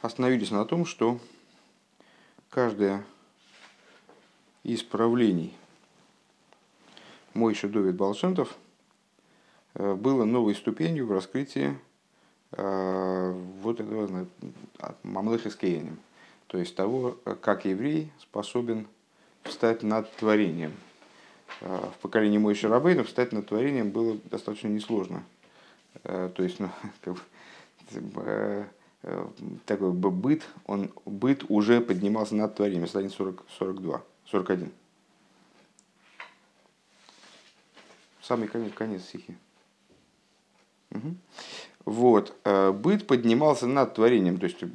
остановились на том, что каждое из правлений Мойша Довид Балшемтов э, было новой ступенью в раскрытии э, вот этого Мамлеха с то есть того, как еврей способен встать над творением. Э, в поколении Мойши Рабейна встать над творением было достаточно несложно. То есть, ну, как бы, Э, такой быт, он, быт уже поднимался над творением, страница 40, 42, 41. Самый конец, конец стихи. Угу. Вот. Э, быт поднимался над творением, то есть э,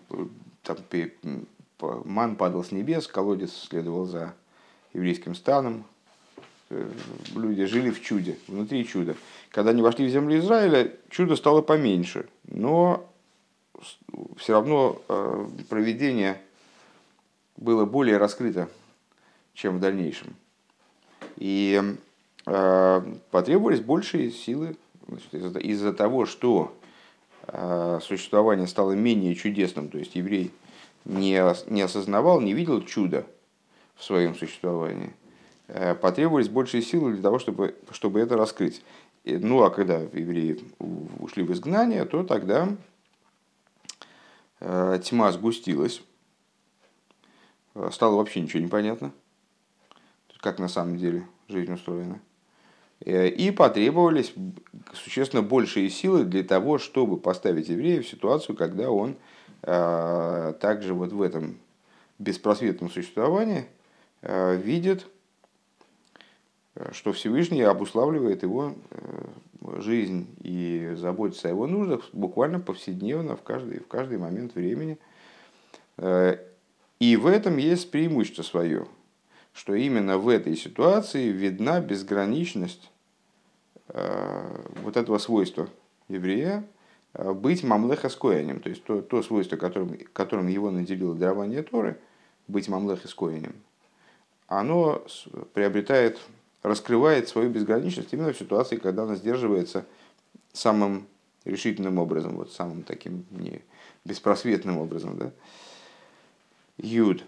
там, ман падал с небес, колодец следовал за еврейским станом, люди жили в чуде, внутри чуда. Когда они вошли в землю Израиля, чудо стало поменьше, но все равно э, проведение было более раскрыто, чем в дальнейшем. И э, потребовались большие силы из-за того, что э, существование стало менее чудесным, то есть еврей не, не осознавал, не видел чуда в своем существовании, потребовались большие силы для того, чтобы, чтобы это раскрыть. Ну а когда евреи ушли в изгнание, то тогда тьма сгустилась, э, стало вообще ничего не понятно, как на самом деле жизнь устроена. Э, и потребовались существенно большие силы для того, чтобы поставить еврея в ситуацию, когда он также вот в этом беспросветном существовании видит, что Всевышний обуславливает его жизнь и заботиться о его нуждах буквально повседневно в каждый, в каждый момент времени. Э, и в этом есть преимущество свое, что именно в этой ситуации видна безграничность э, вот этого свойства еврея э, быть мамлеха то есть то, то свойство, которым, которым его наделило дарование Торы, быть мамлеха оно приобретает раскрывает свою безграничность именно в ситуации, когда она сдерживается самым решительным образом, вот самым таким не беспросветным образом. Да? Юд.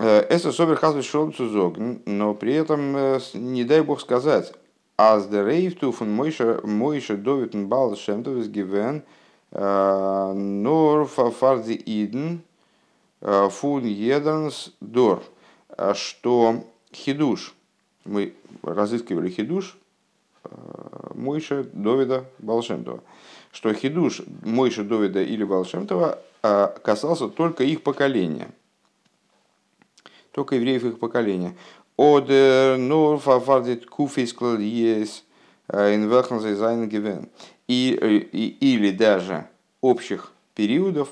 Э, это собер хазве шолцузог, но при этом, э, не дай бог сказать, аз де рейфту фун мойша довитн бал шемтовис гивен э, нор фарди иден фун едернс дор, что хидуш – мы разыскивали хидуш э, Мойша Довида Балшемтова, что хидуш Мойша Довида или Балшемтова э, касался только их поколения, только евреев их поколения. Од нур фафардит куфисклал есть инвехнзайзайн и или даже общих периодов,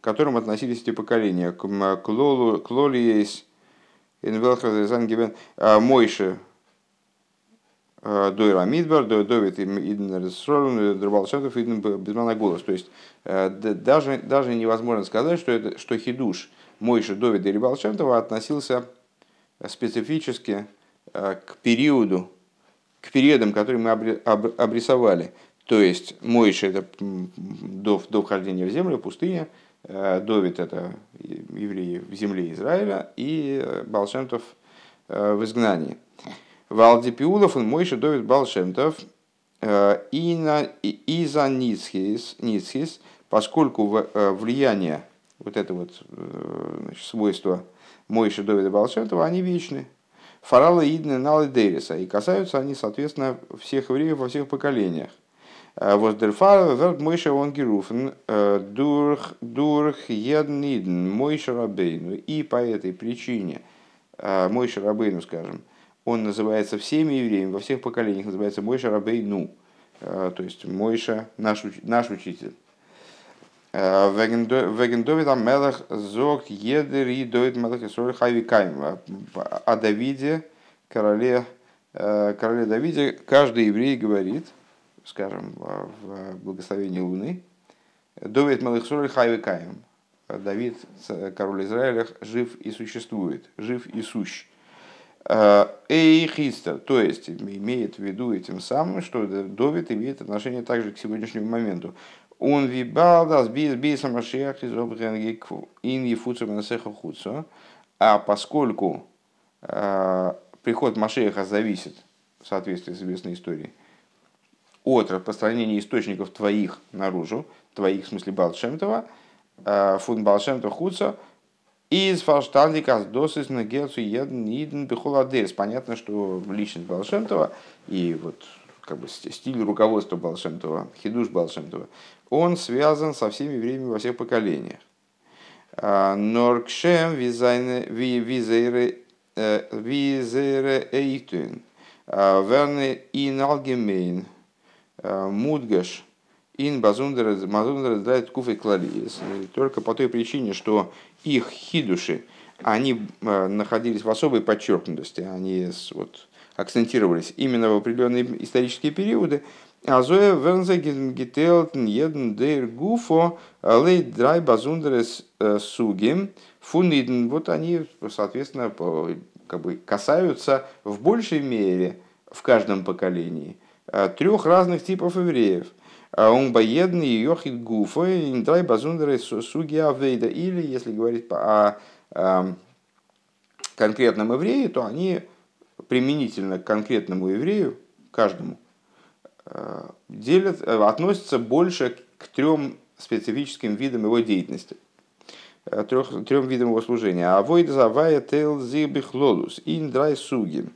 к которым относились эти поколения. К Инвелхазангивен Мойше Дойра Мидбар, Довид Иден Ресролен, Драбалшатов Иден Безмана голос. То есть даже, даже невозможно сказать, что, это, что хидуш Мойше Довида и Рибалшатова относился специфически к периоду, к периодам, которые мы обрисовали. То есть Мойше это до, до вхождения в землю, пустыня, Э, Довид это евреи в земле Израиля и э, Балшемтов э, в изгнании. Валди Пиулов, он Мойша Довид Балшемтов и за Ницхис, Ницхис, поскольку влияние вот это вот значит, свойства Мойша Довида Балшемтова, они вечны. Фарала Идны Налы Дейриса, и касаются они, соответственно, всех евреев во всех поколениях. Воздерфар верт Мойша он геруфен дурх дурх едниден Мойша Рабейну. И по этой причине Мойша Рабейну, скажем, он называется всеми евреями, во всех поколениях называется Мойша Рабейну. То есть Мойша наш, наш учитель. וועגן דוד המלך זאגט יעדער איד דוד מלך ישראל חי וקים. О Давиде, короле, короле Давиде, каждый еврей говорит – скажем, в благословении Луны, דוד מלך ישראל חי וקים. Давид, король Израиля, жив и существует, жив и сущ. Эй Хистер, то есть имеет в виду этим самым, что Довид имеет отношение также к сегодняшнему моменту. Он вибалдас бис биса машиах из ин ефуцу. А поскольку приход Машеха зависит, в соответствии с известной историей, от распространения источников твоих наружу, твоих, в смысле Балшемтова, э, фун Балшемтова хуца, из фалштандика досыс на гелцу еден бихоладерс. Понятно, что личность Балшемтова и вот как бы стиль руководства Балшемтова, хидуш Балшемтова, он связан со всеми евреями во всех поколениях. А, Норкшем визейре эйтун, а, верне ин алгемейн, а, мудгаш, ин базундерес драйт куфы клалиес. Только по той причине, что их хидуши, они находились в особой подчеркнутости, они вот, акцентировались именно в определенные исторические периоды, Азоя вернзе гителтен еден дер гуфо лей драй базундерес э, сугим фуниден. Вот они, соответственно, как бы касаются в большей мере в каждом поколении э, трех разных типов евреев. Он боедный йохит гуфо драй базундерес суги авейда. Или, если говорить о конкретном еврее, то они применительно к конкретному еврею, каждому, э, делят, э, относятся больше к трем специфическим видам его деятельности, э, трех, трем видам его служения. Авойд завая тел зибихлолус индрай суги.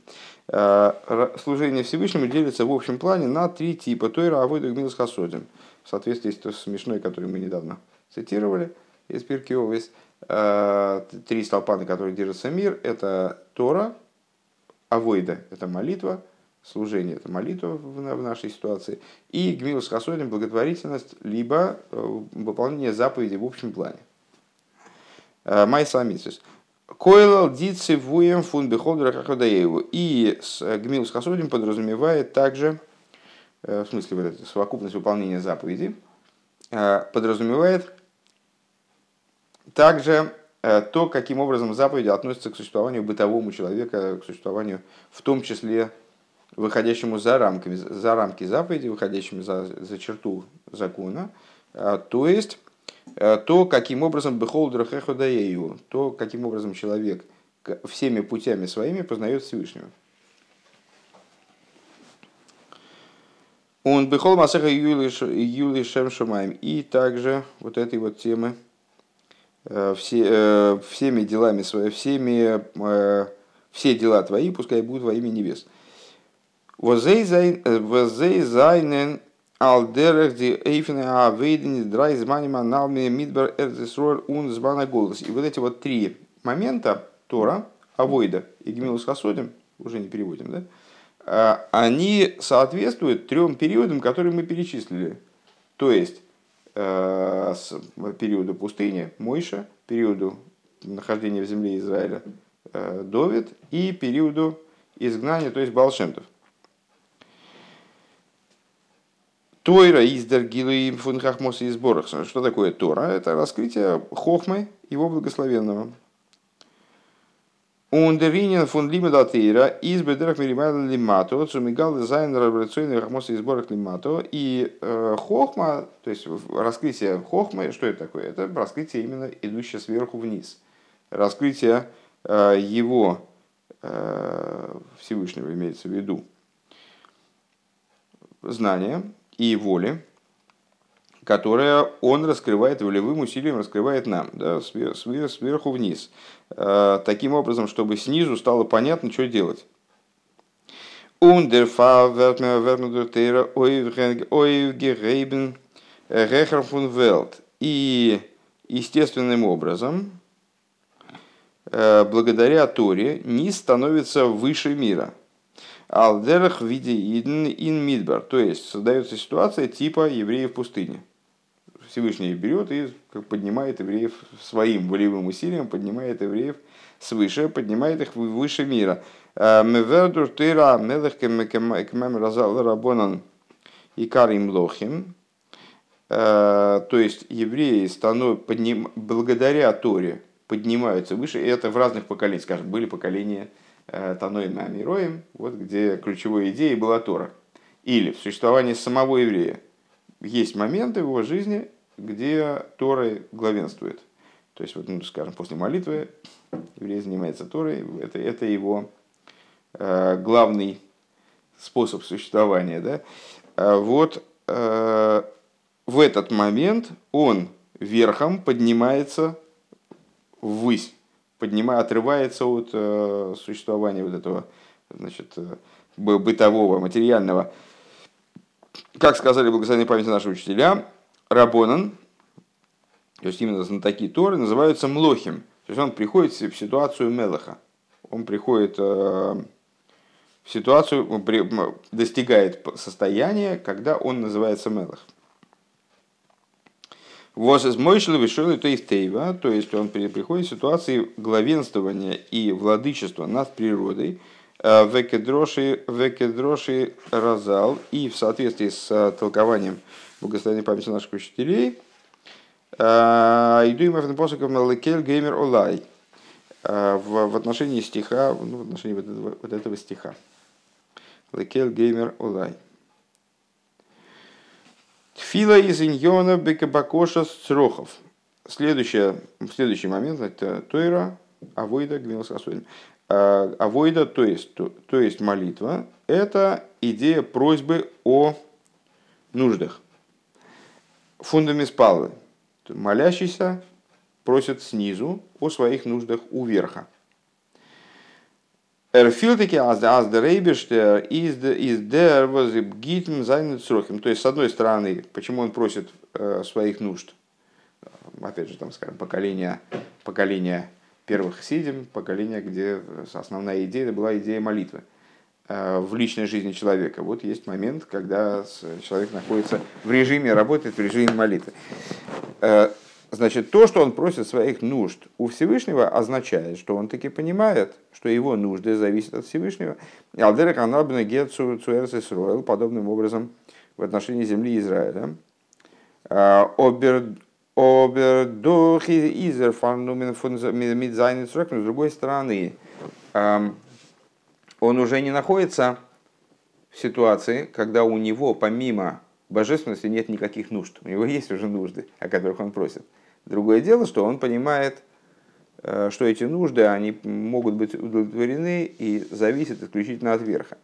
Служение Всевышнему делится в общем плане на три типа. Тойра авойда гмилс хасодим. В соответствии с смешной, которую мы недавно цитировали из Пиркиовис. Три столпа, на которых держится мир, это Тора, Авойда – это молитва, служение – это молитва в, нашей ситуации, и гмилус хасодим – благотворительность, либо э, выполнение заповедей в общем плане. Э, Май самицис. Койлал дитси вуем фун бихолдера хахадаеву. И с э, гмилус хасодим подразумевает также, в смысле вот эта совокупность выполнения заповедей, подразумевает также Э, то, каким образом заповеди относятся к существованию бытовому человека, к существованию в том числе выходящему за, рамками, за рамки заповеди, выходящему за, за черту закона, э, то есть э, то, каким образом бехолдер хеходаею, то, каким образом человек всеми путями своими познает Всевышнего. Он бехол масаха юли шем шамаем. И также вот этой вот темы Э, все, э, всеми делами своими, всеми, э, все дела твои, пускай будут во имя небес. Возейзайнен алдерах ди эйфне авейден драй зманима налми мидбар эрзесроль ун змана голос. И вот эти вот три момента, Тора, Авойда и Гемилус Хасодим, уже не переводим, да, они соответствуют трем периодам, которые мы перечислили. То есть, Э, с периоду пустыни Мойша, периоду нахождения в земле Израиля э, Довид и периоду изгнания, то есть Балшемтов. Тойра из Дергилы Фунхахмоса и сборах. Что такое Тора? Это раскрытие Хохмы, его благословенного. Ундеринен фун лимедатейра из бедерах миримайла лимато, цумигал дизайн революционных хохмоса и сборах лимато. И э, хохма, то есть раскрытие хохмы, что это такое? Это раскрытие именно идущее сверху вниз. Раскрытие э, его э, Всевышнего имеется в виду знания и воли, которое он раскрывает волевым усилием, раскрывает нам, да, сверху вниз, э, таким образом, чтобы снизу стало понятно, что делать. И естественным образом, э, благодаря Торе, низ становится выше мира. Алдерах в виде ин мидбар, то есть создается ситуация типа евреев в пустыне. Всевышний берет и поднимает евреев своим волевым усилием, поднимает евреев свыше, поднимает их выше мира. Мевердур тыра мелех кемем рабонан и карим лохим. Э, то есть евреи станов... благодаря Торе поднимаются выше. И это в разных поколениях. Скажем, были поколения Таноим и Амироем, вот где ключевой идеей была Тора. Или в существовании самого еврея есть моменты в его жизни, где Торы главенствует. То есть, вот, ну, скажем, после молитвы еврей занимается Торой, это, это его э, главный способ существования. Да? А вот э, в этот момент он верхом поднимается ввысь, поднимая, отрывается от э, существования вот этого значит, э, бытового, материального. Как сказали благословенные памяти наши учителя, Рабонан, то есть именно знатоки Торы, называются Млохим. То есть он приходит в ситуацию Мелаха. Он приходит э, в ситуацию, достигает состояния, когда он называется Мелах. Воз из Мойшила вышел то есть Тейва, то есть он приходит в ситуации главенствования и владычества над природой, э, векедроши, векедроши разал, и в соответствии с э, толкованием благословенной памяти наших учителей, э, иду им посоком лекель геймер олай, в отношении стиха, ну, в отношении вот этого, вот этого стиха. Лекель геймер олай. Фила из иньона бекабакоша строхов. Следующий, следующий момент это Тойра, Авойда, Гвилс а, Авойда, то есть, то, то есть молитва, это идея просьбы о нуждах. Фундамеспалвы. Молящийся просит снизу о своих нуждах у верха. Эрфилтеки аз der Рейберштер из der возгитм зайнет сроким. То есть, с одной стороны, почему он просит э, своих нужд, опять же, там, скажем, поколение, поколение первых сидим, поколение, где основная идея была идея молитвы э, в личной жизни человека. Вот есть момент, когда человек находится в режиме, работает в режиме молитвы. Значит, то, что он просит своих нужд у Всевышнего, означает, что он таки понимает, что его нужды зависят от Всевышнего. Алдера канабна гетсу цуэрс подобным образом в отношении земли Израиля. А, обердохи изер фанумен мидзайнит с другой стороны, он уже не находится в ситуации, когда у него помимо божественности нет никаких нужд. У него есть уже нужды, о которых он просит. Другое дело, что он понимает, э, что эти нужды они могут быть удовлетворены и зависят исключительно от верха.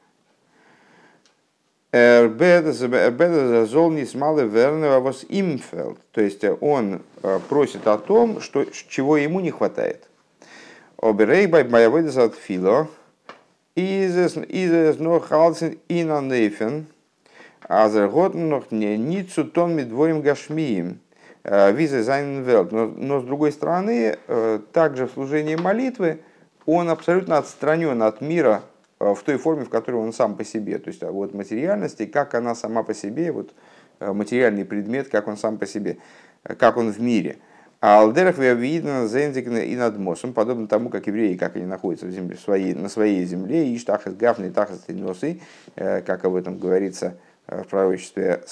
То есть он э, просит о том, что, чего ему не хватает. אבער ביי תפילה, איז נאך אלץ אין אן אופן, אז ער האט נאך ניט צו טאן מיט דברים גשמיים. Э, ווי זיי זיינען אין וועלט. Но, но с другой стороны, э, также в служении молитвы он абсолютно отстранен от мира э, в той форме, в которой он сам по себе. То есть вот материальности, как она сама по себе, вот материальный предмет, как он сам по себе, как он в мире. А алдерах видно зензикна и над мосом, подобно тому, как евреи, как они находятся в земле, в своей, на своей земле, и штахас гафны, тахас носы, как об этом говорится в пророчестве,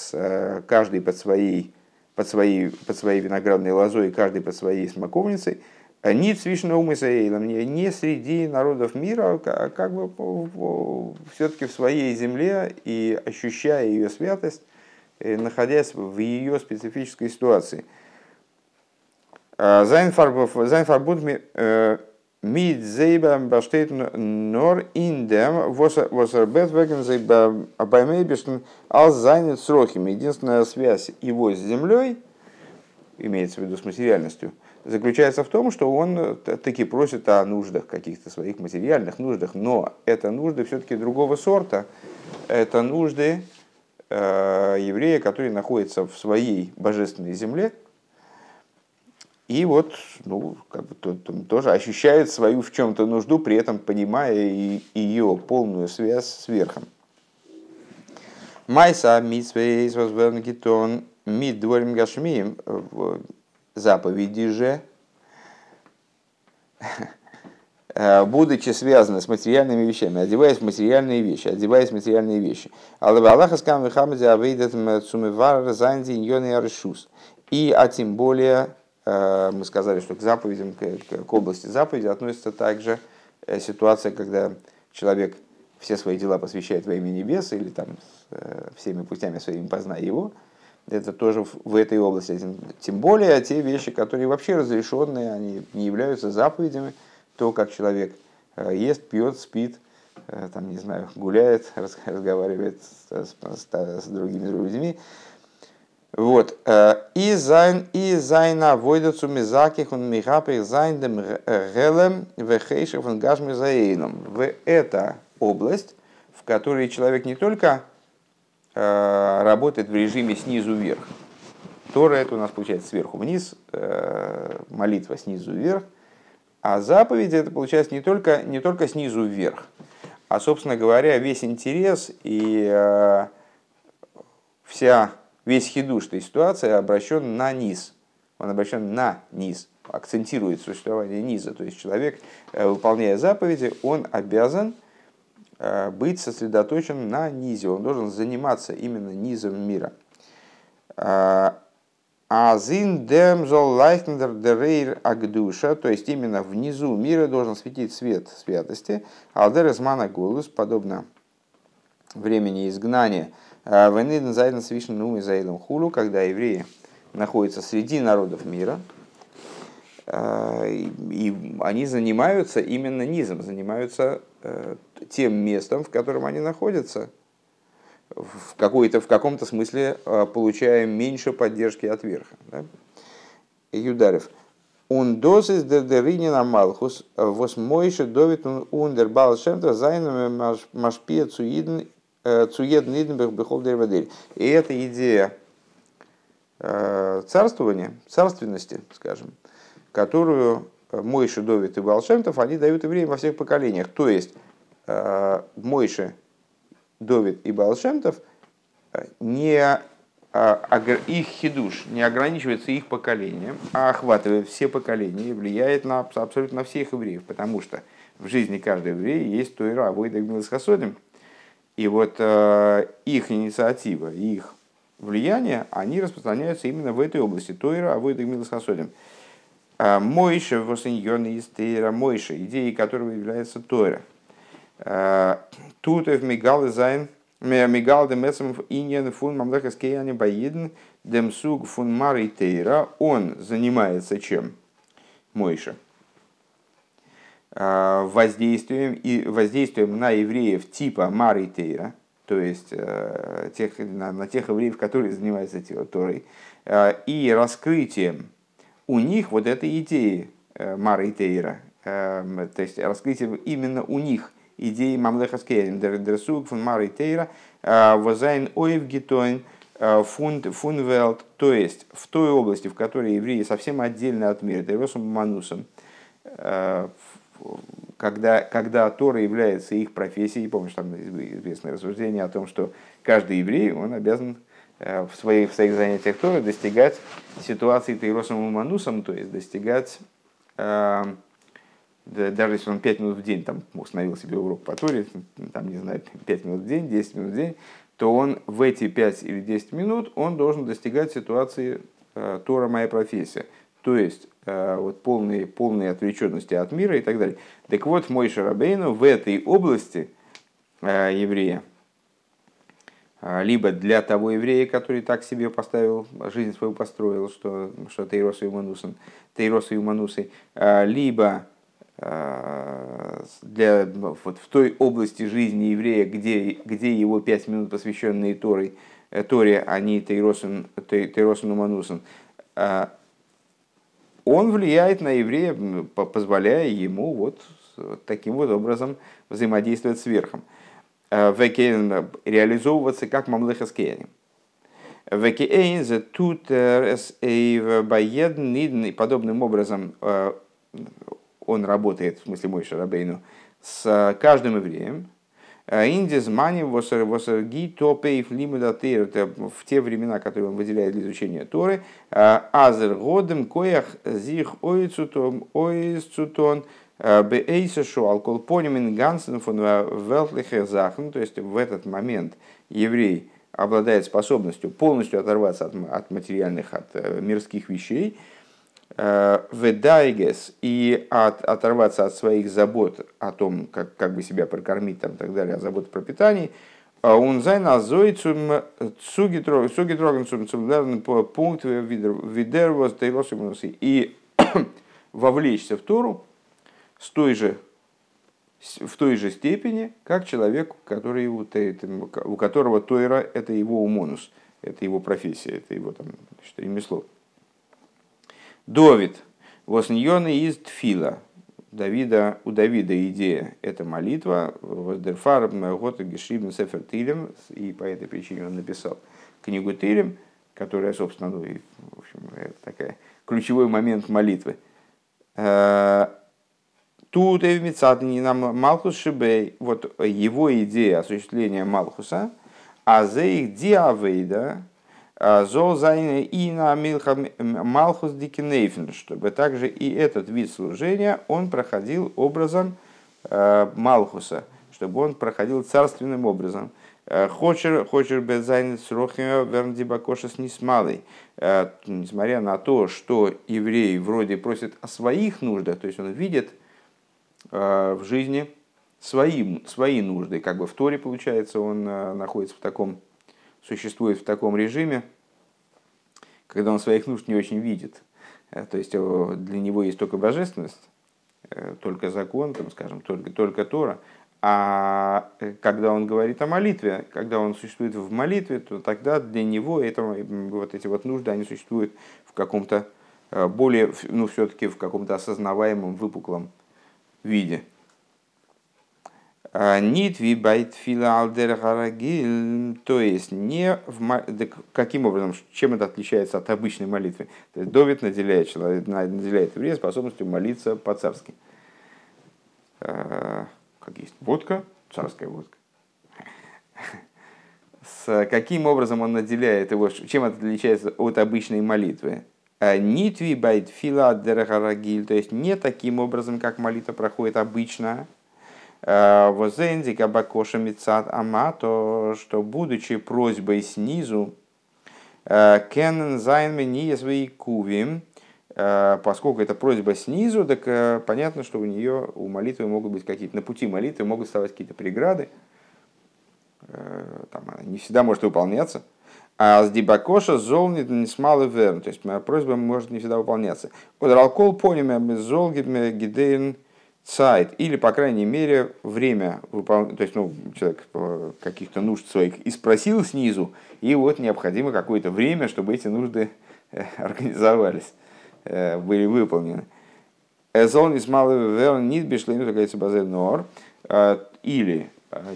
каждый под своей под своей, под своей виноградной лозой, каждый под своей смоковницей, ни цвишна умысаэйлом, не среди народов мира, а как бы все-таки в своей земле и ощущая ее святость, э, находясь в ее специфической ситуации. Зайнфарбут Мид зейбам баштейт нор индем восербет веген зейбамейбештен ал занят срохами. Единственная связь его с землей, имеется в виду с материальностью, заключается в том, что он таки просит о нуждах, каких-то своих материальных нуждах, но это нужды все-таки другого сорта. Это нужды э, еврея, который находится в своей божественной земле, и вот, ну, как бы тоже ощущает свою в чем-то нужду, при этом понимая и ее полную связь с верхом. Майса митсвейс возвернгитон мид дворим гашмием заповеди же, будучи связаны с материальными вещами, одеваясь в материальные вещи, одеваясь в материальные вещи. Аллаха скам вихамзе авейдет цумевар занди иньоны аршус. И, а тем более, Э, мы сказали, что к заповедям, к области заповеди относится также э, ситуация, когда человек все свои дела посвящает во имя небес или там э, всеми путями своими познай его. это тоже в этой области. Тем более те вещи, которые вообще разрешенные, они не являются заповедями. То, как человек э, ест, пьет, спит, э, там, не знаю, гуляет, разговаривает с, с, с другими людьми. Вот. Э, אין זיין, אין זיין עבודה צו מזכך און מהפך זיין דעם גולם וחושך און גשמיות העולם. Вот эта область, в которой человек не только Э, работает в режиме снизу вверх. Тора это у нас получается сверху вниз, э, молитва снизу вверх, а заповеди это получается не только, не только снизу вверх, а, собственно говоря, весь интерес и э, вся, весь хидуш этой ситуации обращен на низ. Он обращен на низ, акцентирует существование низа. То есть человек, выполняя заповеди, он обязан Э, быть сосредоточен на низе, он должен заниматься именно низом мира. Э, Азин демзол лайхнер дерейр агдуша, то есть именно внизу мира должен светить свет святости. Алдер из подобно времени изгнания. Э, Вениден зайден свишен нум и зайден хулу, когда евреи находятся среди народов мира, и они занимаются именно низом, занимаются Э, тем местом, в котором они находятся, в, какой-то, в каком-то смысле э, получаем меньше поддержки от верха. Да? Юдарев. Он дозис дердеринина малхус вос мойше довит ундер балшемта зайнами машпия цуидн э, цуедн иднбех бехол дервадель. И эта идея царствования, царственности, скажем, которую Мойши, Довид и Балшемтов, они дают евреям во всех поколениях. То есть э, Мойши, Довид и Балшемтов э, не э, их хидуш не ограничивается их поколением, а охватывает все поколения и влияет на абсолютно всех евреев, потому что в жизни каждого еврея есть Тойра, Авойда и. И вот их инициатива, их влияние, они распространяются именно в этой области. Тойра, Авойда. А, Мойша восеньон из Тейра Мойша, идеей которого является Тора. А, тут в Мигал Зайн, Мигал де Месом Иньян фун Мамлеха Скеяне Баидн, Демсуг фун Мары Тейра, он занимается чем? Мойша. А, воздействием, и воздействием на евреев типа Мары Тейра, то есть тех, на, на тех евреев, которые занимаются Торой, и раскрытием у них вот этой идеи э, Мара и Тейра, э, то есть раскрытие именно у них идеи Мамлеха Скерин, Дерсуг фун Мара и Тейра, э, Возайн Оев Гитоин, фунд фунвелт, то есть в той области, в которой евреи совсем отдельно от мира, Деросом Манусом, когда, когда Тора является их профессией, помнишь, там известное рассуждение о том, что каждый еврей, он обязан Э, в своих, в своих занятиях Торы достигать ситуации Тейросом и Манусом, то есть достигать, э, даже если он 5 минут в день там, установил себе урок по Торе, там, не знаю, 5 минут в день, 10 минут в день, то он в эти 5 или 10 минут он должен достигать ситуации э, Тора моя профессия. То есть вот полной, полной отвлеченности от мира и так далее. Так вот, мой Шарабейну в этой области еврея, а, либо для того еврея, который так себе поставил, жизнь свою построил, что, что Тейрос и Манусын, Тейрос и Манусы, а, либо для, вот, в той области жизни еврея, где, где его пять минут, посвященные Торой, э, Торе, а не Тейросен, Тейросен Манусын, он влияет на еврея, позволяя ему вот таким вот образом взаимодействовать с верхом. Э, векейн реализовываться как мамлеха скейни. Векейн за тут баедн нидн и подобным образом э, он работает, в смысле мой Шарабейну, с каждым евреем. Э, Индис мани восерги топейф лимудатыр, это в те времена, которые он выделяет для изучения Торы, азер годем коях зих ойцутон, ойцутон, Бейсешу алколпонимин гансен фон велтлихе захн, то есть в этот момент еврей обладает способностью полностью оторваться от, от материальных, от э, мирских вещей, э, ведайгес и от, оторваться от своих забот о том, как, как бы себя прокормить там, и так далее, о забот про питание, А он зайн азой zum цугитроган zum zum lernen пункт видер was тейлосимуси. И вовлечься в Тору с той же, в той же степени, как человек, который, у которого Тойра – это его умонус, это его профессия, это его там, значит, ремесло. Довид. Восньоны из Тфила. Давида, у Давида идея – это молитва. Воздерфар Гота Гешрибн Сефер Тилем. И по этой причине он написал книгу Тилем, которая, собственно, ну, в общем, это такая ключевой момент молитвы. Э, тут не нам Малхус Шибей, вот его идея осуществления Малхуса, а за их диавейда, зол зайна и на Малхус Дикинейфен, чтобы также и этот вид служения он проходил образом э, Малхуса, чтобы он проходил царственным образом. Э, хочер, хочер безайн с рохима верндибакоша с несмалой. Э, несмотря на то, что еврей вроде просит о своих нуждах, то есть он видит в жизни свои, свои нужды, как бы в Торе, получается, он находится в таком существует в таком режиме, когда он своих нужд не очень видит. Э, то есть для него есть только божественность, э, только закон, там, скажем, только, только Тора. А э, когда он говорит о молитве, когда он существует в молитве, то тогда для него это, вот эти вот нужды, они существуют в каком-то более, ну, все-таки в каком-то осознаваемом, выпуклом виде. Нитви байтфила алдер гарагиль, то есть не в, каким образом, чем это отличается от обычной молитвы. То есть Довид наделяет, человек, наделяет еврея способностью молиться по-царски. А, как есть водка, царская водка. С каким образом он наделяет его, чем это отличается от обычной молитвы? Нитви байтфила алдер гарагиль, то есть не таким образом, как молитва проходит обычно, Э, Возенди Кабакоша Мицат Ама, то что будучи просьбой снизу, э, Кен Зайн Мени свои кувим, э, поскольку это просьба снизу, так понятно, что у нее, у молитвы могут быть какие-то, на пути молитвы могут вставать какие-то преграды, там она не всегда может выполняться. А с дибакоша золнит не смалы верн, то есть моя просьба может не всегда выполняться. Удралкол поним золгит гидейн сайт, или, по крайней мере, время выполнения, то есть, ну, человек каких-то нужд своих и спросил снизу, и вот необходимо какое-то время, чтобы эти нужды э, организовались, э, были выполнены. Эзон из малого верн нит бишлейну такая базенор, э, или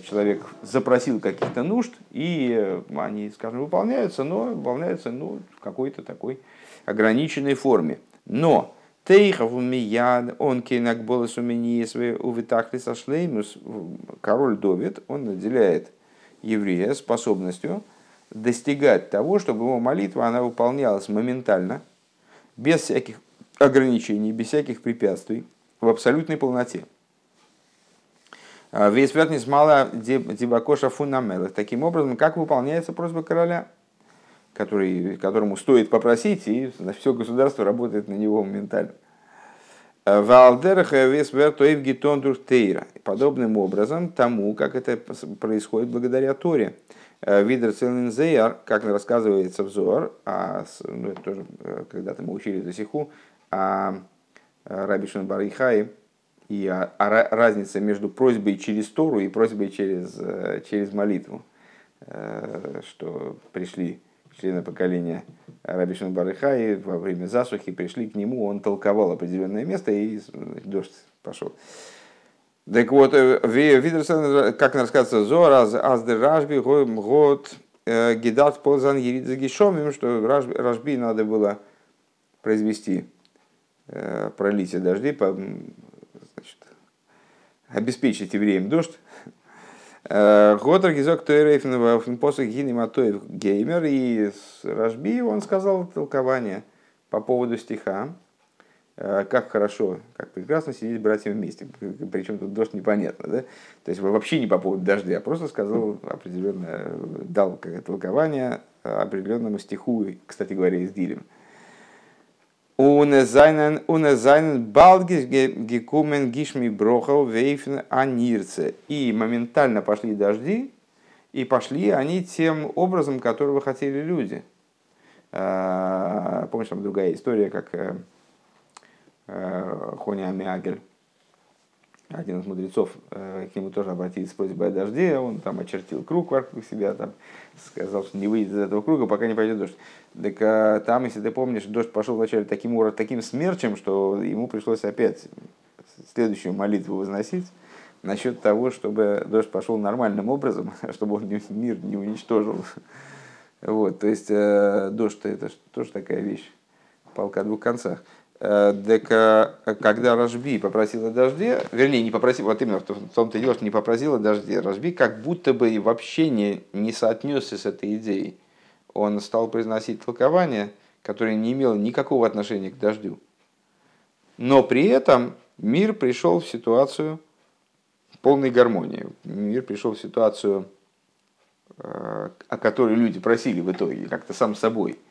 человек запросил каких-то нужд, и они, скажем, выполняются, но выполняются ну, в какой-то такой ограниченной форме. Но Тейхов мияд, он кейнак болес уменисве увитахли сошлеймус. Король Довид, он наделяет еврея способностью достигать того, чтобы его молитва она выполнялась моментально, без всяких ограничений, без всяких препятствий, в абсолютной полноте. Весь верхний мало дебакоша фунамелах. Таким образом, как выполняется просьба короля – который, которому стоит попросить, и все государство работает на него моментально. Подобным образом тому, как это происходит благодаря Торе. Видер Целензейр, как рассказывается взор, а, ну, это тоже э, когда-то мы учили до сиху, о Раби Барихае, и о, о разнице между просьбой через Тору и просьбой через, э, через молитву, э, что пришли члены поколения Раби Барыхаи во время засухи пришли к нему, он толковал определенное место, и дождь пошел. Так вот, э, как рассказывается, Зор, аздер Рашби, год, э, гидат ползан еридзагишом, что Рашби надо было произвести э, пролитие дождей, значит, обеспечить евреям дождь, Годер Гизок Тойрейфен посох Гинематоев Геймер, и Рашби он сказал толкование по поводу стиха, э, как хорошо, как прекрасно сидеть братьям вместе. Причем тут дождь непонятно, да? То есть вообще не по поводу дождя, а просто сказал определенное, дал как толкование определенному стиху, кстати говоря, из Дилем. Унезайнен балгис гекумен гишми брохал вейфен анирце. И моментально пошли дожди, и пошли они тем образом, которого хотели люди. Помнишь, там другая история, как Хоня Амиагель один из мудрецов э, к нему тоже обратились с просьбой о дожде, он там очертил круг вокруг себя, там, сказал, что не выйдет из этого круга, пока не пойдет дождь. Так а, там, если ты помнишь, дождь пошел вначале таким, таким смерчем, что ему пришлось опять следующую молитву возносить насчет того, чтобы дождь пошел нормальным образом, чтобы он мир не уничтожил. Вот, то есть э, дождь это тоже такая вещь, палка о двух концах. Э, так э, когда Рожби попросила дожди, вернее, не попросила, вот именно в том-то дело, что не попросила дожди, Рожби как будто бы вообще не, не соотнесся с этой идеей. Он стал произносить толкование, которое не имело никакого отношения к дождю. Но при этом мир пришел в ситуацию полной гармонии. Мир пришел в ситуацию, э, о которой люди просили в итоге, как-то сам собой –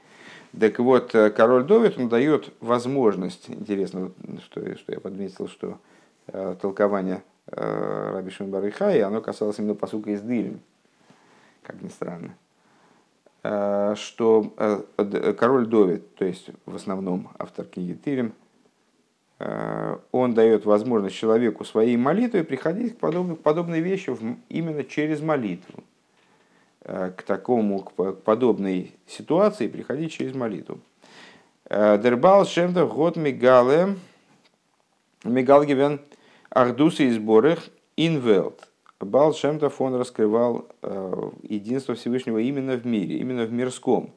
так вот, э, король Довид, он дает возможность, интересно, что, что я подметил, что э, толкование э, Раби Шимбарихаи, оно касалось именно посука из Дилем, как ни странно. Э, что э, король Довид, то есть в основном автор книги Тилем, он дает возможность человеку своей молитвой приходить к подобной, к подобной вещи именно через молитву. Э, к такому, к подобной ситуации приходить через молитву. Э, Дербал шемда год мигале мигалгивен ахдусы и сборах инвелт. Бал Шемтов он раскрывал э, единство Всевышнего именно в мире, именно в мирском.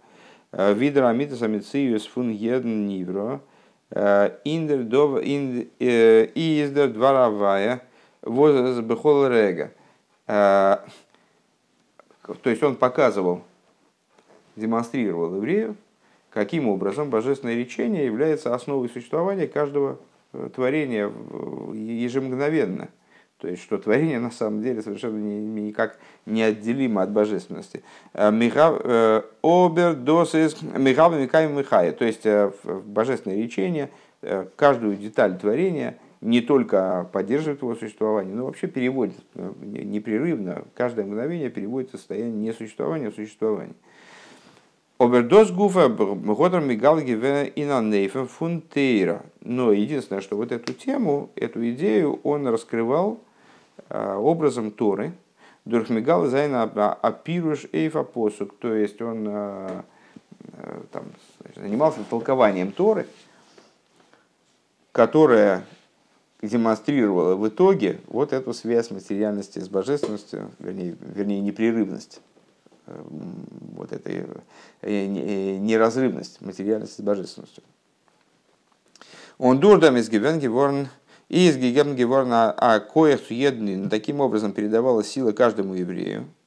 Видер амитас амициюс фун едн нивро, индер дов издер дворовая, воз бехол рега. То есть он показывал, демонстрировал еврею, каким образом божественное речение является основой существования каждого э, творения ежемгновенно. То есть, что творение на самом деле совершенно никак неотделимо от божественности. Э, э, обер досис михав михая. То есть, божественное речение, каждую деталь творения – не только поддерживает его существование, но вообще переводит э, непрерывно, каждое мгновение переводит состояние несуществования в существование. Обердос гуфа годер мигалги в инанейфен фунтейра. Но единственное, что вот эту тему, эту идею он раскрывал э, образом Торы. דורך מגלה זיין א פירוש אויף א פסוק. То есть он э, там, занимался толкованием Торы, которая демонстрировала в итоге вот эту связь материальности с божественностью, вернее, вернее непрерывность, эм, вот эта э, э, неразрывность материальности с божественностью. Он дурдам из Гивен Геворн и из Гигем Геворн а коях едный, таким образом передавала сила каждому еврею, э,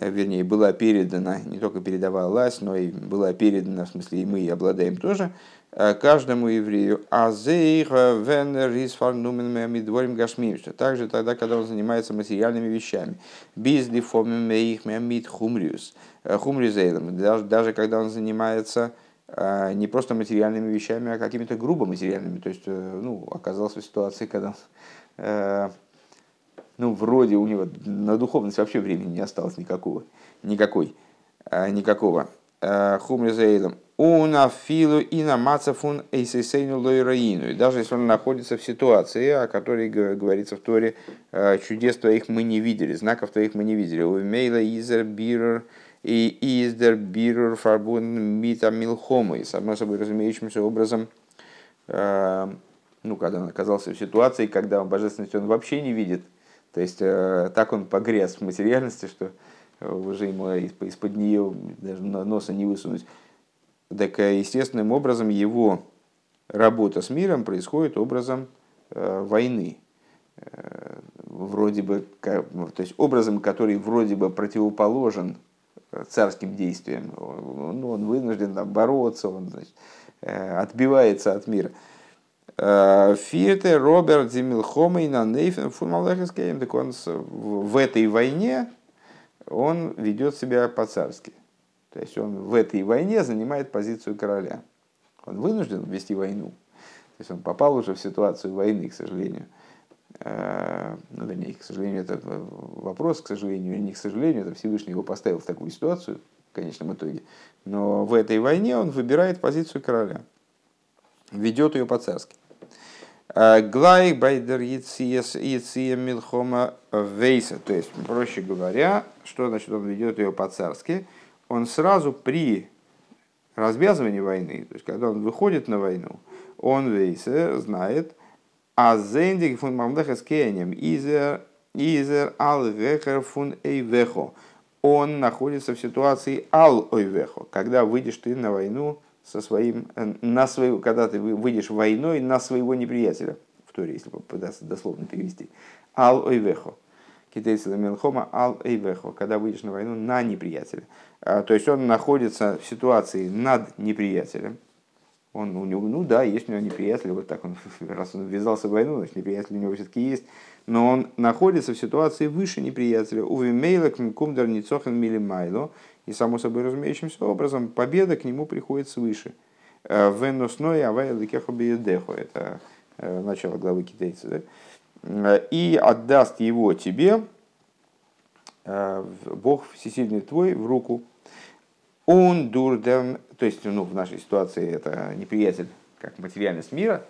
вернее, была передана, не только передавалась, но и была передана, в смысле, и мы обладаем тоже, Э, каждому еврею. А венер из фарнумен гашмимша. Также тогда, когда он занимается материальными вещами. Бизли их мит хумриус. Э, хумризейлом. Даже, даже когда он занимается э, не просто материальными вещами, а какими-то грубо материальными. То есть, ну, оказался в ситуации, когда ну, вроде у него на духовность вообще времени не осталось никакого. Никакой. Никакого. Хумризейлом Унафилу и на мацафун эйсесейну лойраину. Даже если он находится в ситуации, о которой говорится в Торе, э, чудес твоих мы не видели, знаков твоих мы не видели. У мейла изер бирер и издер бирер фарбун мита милхомы. Само собой разумеющимся образом, ну, когда он оказался в ситуации, когда божественность он вообще не видит, то есть э, так он погряз в материальности, что уже ему из-под нее даже носа не высунуть так естественным образом его работа с миром происходит образом э, войны. Э, вроде бы, то есть образом, который вроде бы противоположен э, царским действиям. Ну, он вынужден бороться, он значит, отбивается от мира. Фирте Роберт Зимилхома и на Нейфен Фурмалахискеем, так он в этой войне он ведет себя по-царски. То есть он в этой войне занимает позицию короля. Он вынужден вести войну. То есть он попал уже в ситуацию войны, к сожалению. ну, вернее, к сожалению, это вопрос, к сожалению, или не к сожалению, это Всевышний его поставил в такую ситуацию в конечном итоге. Но в этой войне он выбирает позицию короля, ведет ее по-царски. Глай байдер яция милхома вейса. То есть, проще говоря, что значит он ведет ее по-царски? Он сразу при развязывании войны, то есть когда он выходит на войну, он вейса знает, а зендик фун мамдеха с изер изер ал вехер фун эйвехо. Он находится в ситуации ал ойвехо, когда выйдешь ты на войну со своим, э, на свою, когда ты выйдешь войной на своего неприятеля, в Торе, если попытаться дословно перевести, ал ойвехо. Китайцы Мелхома ал эйвехо, когда выйдешь на войну на неприятеля. А, то есть он находится в ситуации над неприятелем. Он, у него, ну да, есть у него неприятель, вот так он, раз он ввязался в войну, значит неприятель у него все-таки есть. Но он находится в ситуации выше неприятеля. Увимейлок кумдар ницохен милимайло, и, само собой разумеющимся образом, победа к нему приходит свыше. Э, Веносной авай лекехобиедехо. Это э, начало главы китайца. Да? Э, и отдаст его тебе, Бог всесильный твой, в руку. Он дурдем, то есть ну, в нашей ситуации это неприятель как материальность мира,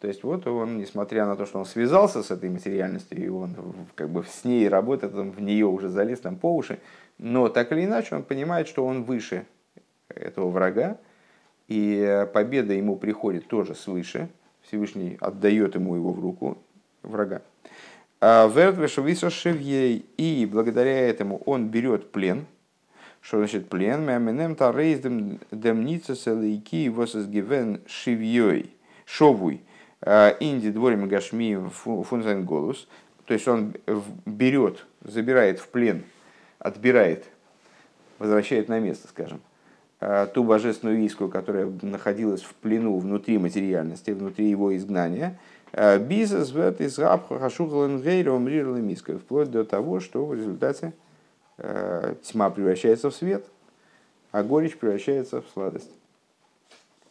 то есть вот он, несмотря на то, что он связался с этой материальностью, и он как бы с ней работает, он в нее уже залез там по уши, но так или иначе он понимает, что он выше этого врага, и победа ему приходит тоже свыше. Всевышний отдает ему его в руку врага. А и благодаря этому он берет плен. Что значит плен? Мяминем тарейздем демница селейки восизгивен шивьей шовуй. А, инди дворим гашми фунзен голос. То есть он берет, забирает в плен отбирает, возвращает на место, скажем, э, ту божественную искру, которая находилась в плену внутри материальности, внутри его изгнания, э, бизнес из вплоть до того, что в результате э, тьма превращается в свет, а горечь превращается в сладость.